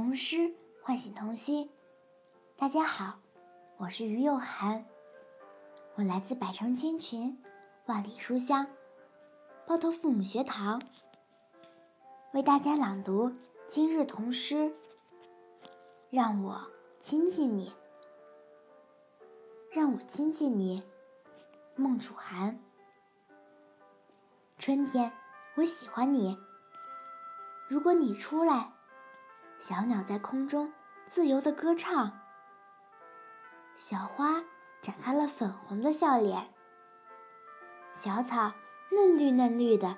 童诗唤醒童心。大家好，我是于幼涵，我来自百城千群，万里书香，包头父母学堂，为大家朗读今日童诗。让我亲近你，让我亲近你，孟楚涵。春天，我喜欢你。如果你出来，小鸟在空中自由的歌唱，小花展开了粉红的笑脸，小草嫩绿嫩绿的，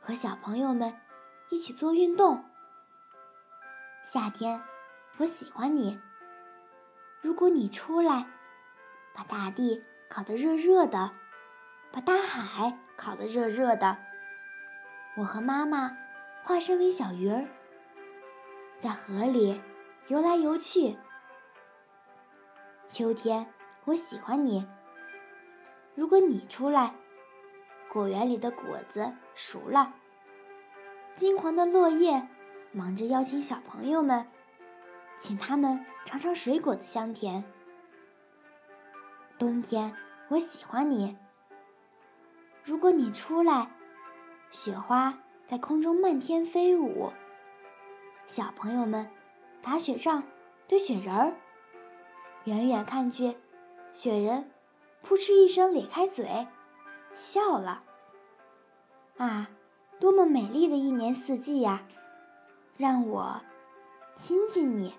和小朋友们一起做运动。夏天，我喜欢你。如果你出来，把大地烤得热热的，把大海烤得热热的，我和妈妈。化身为小鱼儿，在河里游来游去。秋天，我喜欢你。如果你出来，果园里的果子熟了，金黄的落叶忙着邀请小朋友们，请他们尝尝水果的香甜。冬天，我喜欢你。如果你出来，雪花。在空中漫天飞舞，小朋友们打雪仗、堆雪人儿。远远看去，雪人扑哧一声咧开嘴，笑了。啊，多么美丽的一年四季呀！让我亲亲你。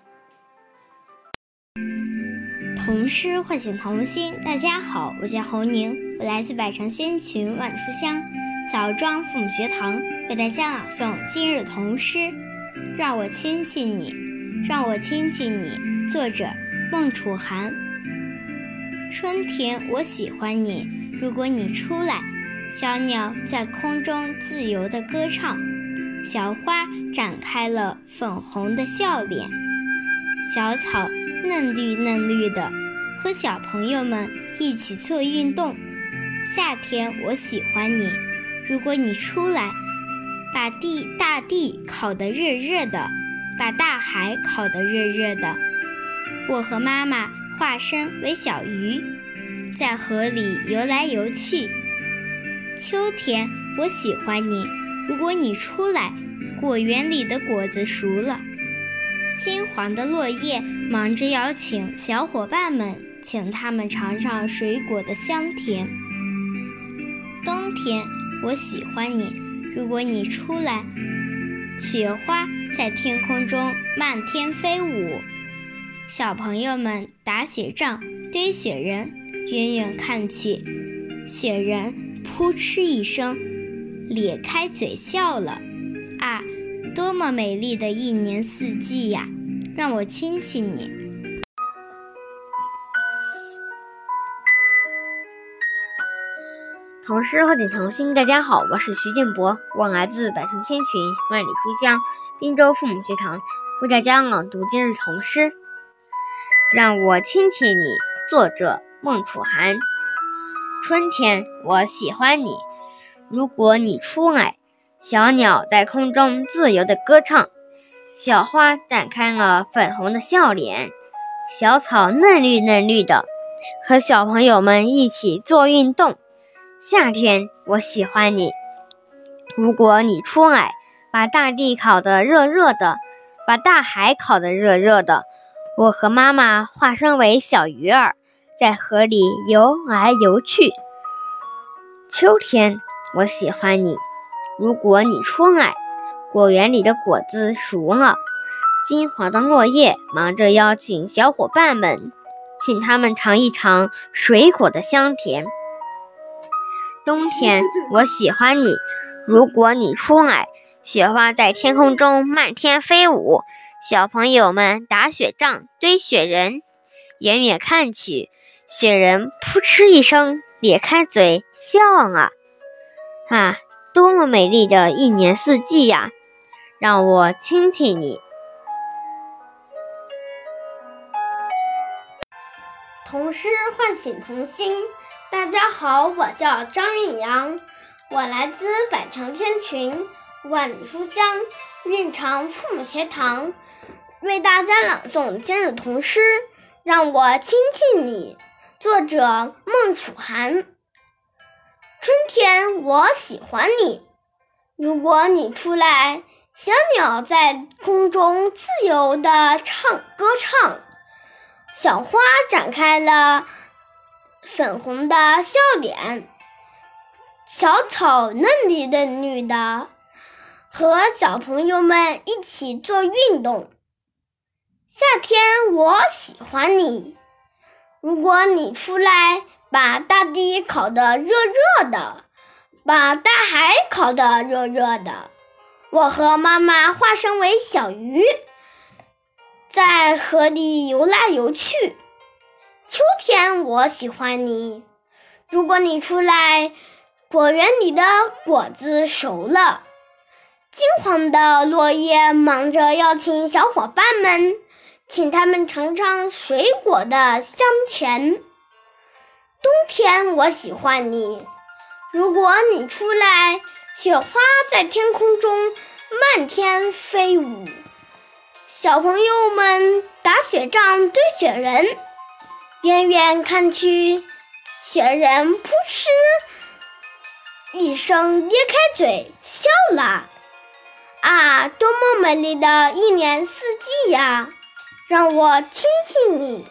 童诗唤醒童心。大家好，我叫侯宁，我来自百城千群万书香枣庄父母学堂。为大家朗诵今日童诗，让我亲亲你，让我亲亲你。作者孟楚涵。春天，我喜欢你。如果你出来，小鸟在空中自由地歌唱，小花展开了粉红的笑脸，小草嫩绿嫩绿的，和小朋友们一起做运动。夏天，我喜欢你。如果你出来。把地大地烤得热热的，把大海烤得热热的。我和妈妈化身为小鱼，在河里游来游去。秋天，我喜欢你。如果你出来，果园里的果子熟了，金黄的落叶忙着邀请小伙伴们，请他们尝尝水果的香甜。冬天，我喜欢你。如果你出来，雪花在天空中漫天飞舞，小朋友们打雪仗、堆雪人，远远看去，雪人扑哧一声咧开嘴笑了。啊，多么美丽的一年四季呀！让我亲亲你。童诗唤醒童心，大家好，我是徐建博，我来自百城千群万里书香滨州父母学堂，为大家朗读今日童诗。让我亲亲你，作者孟楚涵。春天，我喜欢你。如果你出来，小鸟在空中自由的歌唱，小花展开了粉红的笑脸，小草嫩绿嫩绿的，和小朋友们一起做运动。夏天，我喜欢你。如果你出来，把大地烤得热热的，把大海烤得热热的，我和妈妈化身为小鱼儿，在河里游来游去。秋天，我喜欢你。如果你出来，果园里的果子熟了，金黄的落叶忙着邀请小伙伴们，请他们尝一尝水果的香甜。冬天，我喜欢你。如果你出来，雪花在天空中漫天飞舞，小朋友们打雪仗、堆雪人。远远看去，雪人扑哧一声咧开嘴笑了。啊，多么美丽的一年四季呀！让我亲亲你。童诗唤醒童心。大家好，我叫张允阳，我来自百城千群，万里书香，蕴长父母学堂，为大家朗诵今日童诗，让我亲亲你。作者：孟楚涵。春天，我喜欢你。如果你出来，小鸟在空中自由地唱歌唱，小花展开了粉红的笑脸，小草嫩绿嫩绿的，和小朋友们一起做运动。夏天，我喜欢你。如果你出来，把大地烤得热热的，把大海烤得热热的，我和妈妈化身为小鱼，在河里游来游去。秋天，我喜欢你。如果你出来，果园里的果子熟了，金黄的落叶忙着邀请小伙伴们。请他们尝尝水果的香甜。冬天，我喜欢你。如果你出来，雪花在天空中漫天飞舞。小朋友们打雪仗、堆雪人，远远看去，雪人扑哧一声咧开嘴笑了。啊，多么美丽的一年四季呀！让我亲亲你。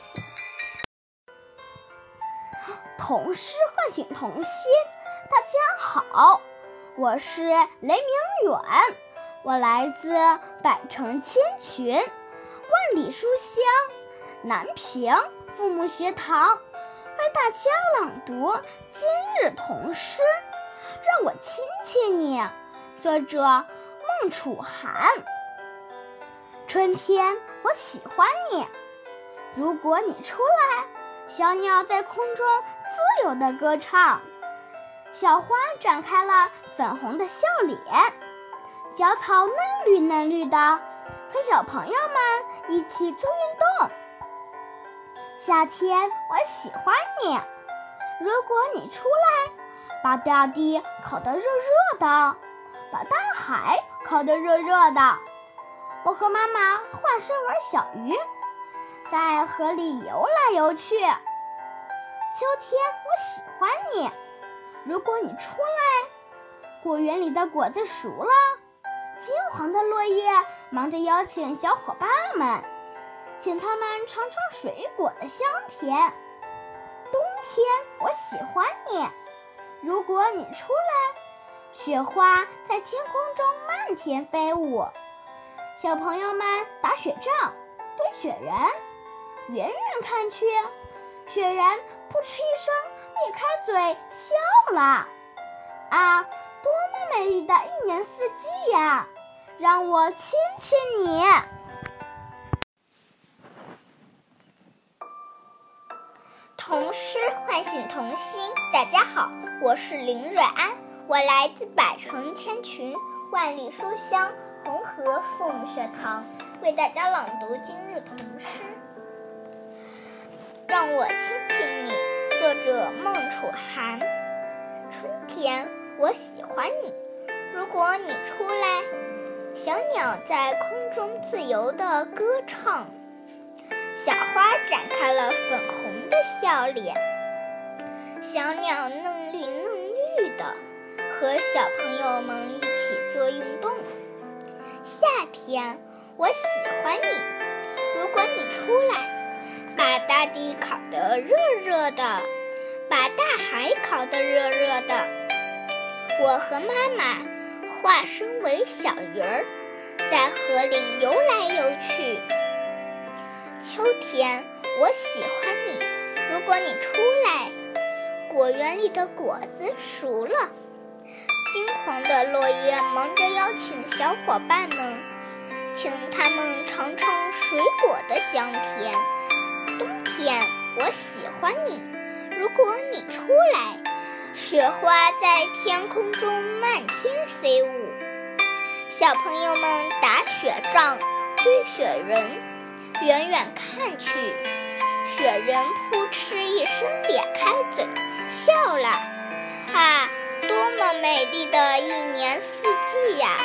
童诗唤醒童心。大家好，我是雷明远，我来自百城千群、万里书香南平父母学堂，为大家朗读今日童诗。让我亲亲你。作者：孟楚涵。春天。我喜欢你。如果你出来，小鸟在空中自由地歌唱，小花展开了粉红的笑脸，小草嫩绿嫩绿的，和小朋友们一起做运动。夏天，我喜欢你。如果你出来，把大地烤得热热的，把大海烤得热热的。我和妈妈化身为小鱼，在河里游来游去。秋天，我喜欢你。如果你出来，果园里的果子熟了，金黄的落叶忙着邀请小伙伴们，请他们尝尝水果的香甜。冬天，我喜欢你。如果你出来，雪花在天空中漫天飞舞。小朋友们打雪仗、堆雪人，远远看去，雪人扑哧一声裂开嘴笑了。啊，多么美丽的一年四季呀！让我亲亲你。童诗唤醒童心。大家好，我是林瑞安，我来自百城千群，万里书香。红河凤学堂为大家朗读今日童诗，让我亲亲你。作者孟楚涵。春天，我喜欢你。如果你出来，小鸟在空中自由地歌唱，小花展开了粉红的笑脸，小鸟嫩绿嫩绿的，和小朋友们一起做运动。夏天，我喜欢你。如果你出来，把大地烤得热热的，把大海烤得热热的，我和妈妈化身为小鱼儿，在河里游来游去。秋天，我喜欢你。如果你出来，果园里的果子熟了。金黄的落叶忙着邀请小伙伴们，请他们尝尝水果的香甜。冬天，我喜欢你。如果你出来，雪花在天空中漫天飞舞，小朋友们打雪仗、堆雪人，远远看去雪人扑哧一声咧开嘴笑了。啊多么美丽的一年四季呀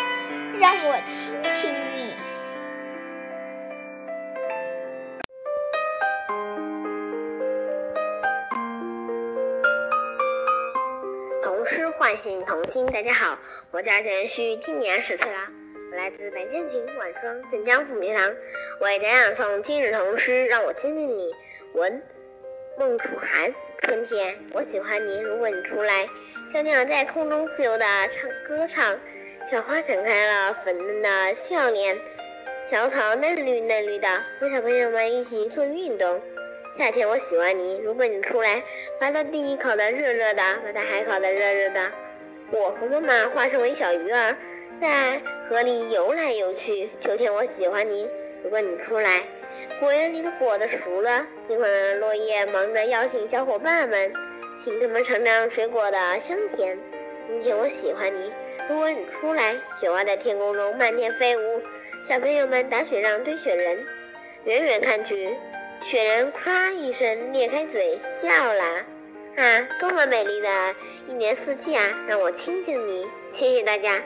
让我亲亲你。童诗唤醒童心大家好我叫简旭今年十岁啦来自白建群晚霜镇江父母学堂，我为家朗诵今日童诗，让我亲近你。文，孟楚涵。春天，我喜欢你。如果你出来，小鸟在空中自由的唱歌唱，小花展开了粉嫩的笑脸，小草嫩绿嫩绿的，和小朋友们一起做运动。夏天，我喜欢你。如果你出来，把大地烤得热热的，把大海烤得热热的。我和妈妈化身为小鱼儿，在河里游来游去。秋天，我喜欢你。如果你出来，果园里的果子熟了，金黄的落叶忙着邀请小伙伴们，请他们尝尝水果的香甜。冬天，我喜欢你。如果你出来，雪花在天空中漫天飞舞，小朋友们打雪仗堆雪人，远远看去。雪人夸一声裂开嘴笑了，啊，多么美丽的一年四季啊！让我亲近你，谢谢大家。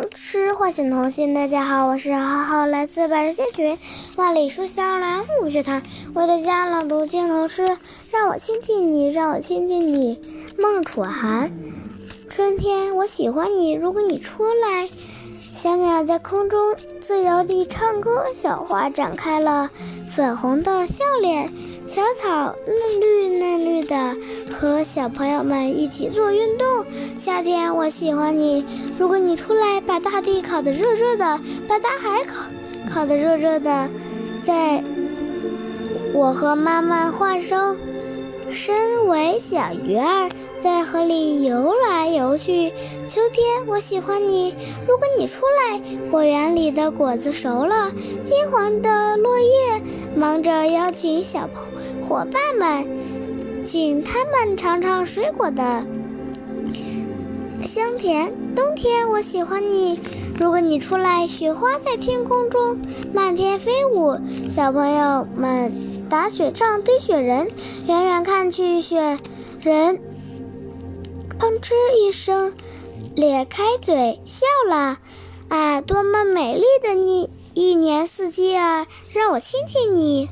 童诗唤醒童心，大家好，我是浩浩，来自百人千群万里书香兰。物学堂，为大家朗读经童诗，让我亲近你，让我亲近你。孟楚涵。春天，我喜欢你。如果你出来，小鸟在空中自由地唱歌，小花展开了粉红的笑脸，小草嫩绿嫩绿的，和小朋友们一起做运动。夏天，我喜欢你。如果你出来，把大地烤得热热的，把大海烤烤得热热的，在我和妈妈化身。身为小鱼儿，在河里游来游去。秋天，我喜欢你。如果你出来，果园里的果子熟了，金黄的落叶忙着邀请小伙伴们，请他们尝尝水果的香甜。冬天，我喜欢你。如果你出来，雪花在天空中漫天飞舞，小朋友们。打雪仗，堆雪人，远远看去，雪人砰哧一声咧开嘴笑了。啊，多么美丽的你一年四季啊！让我亲亲你。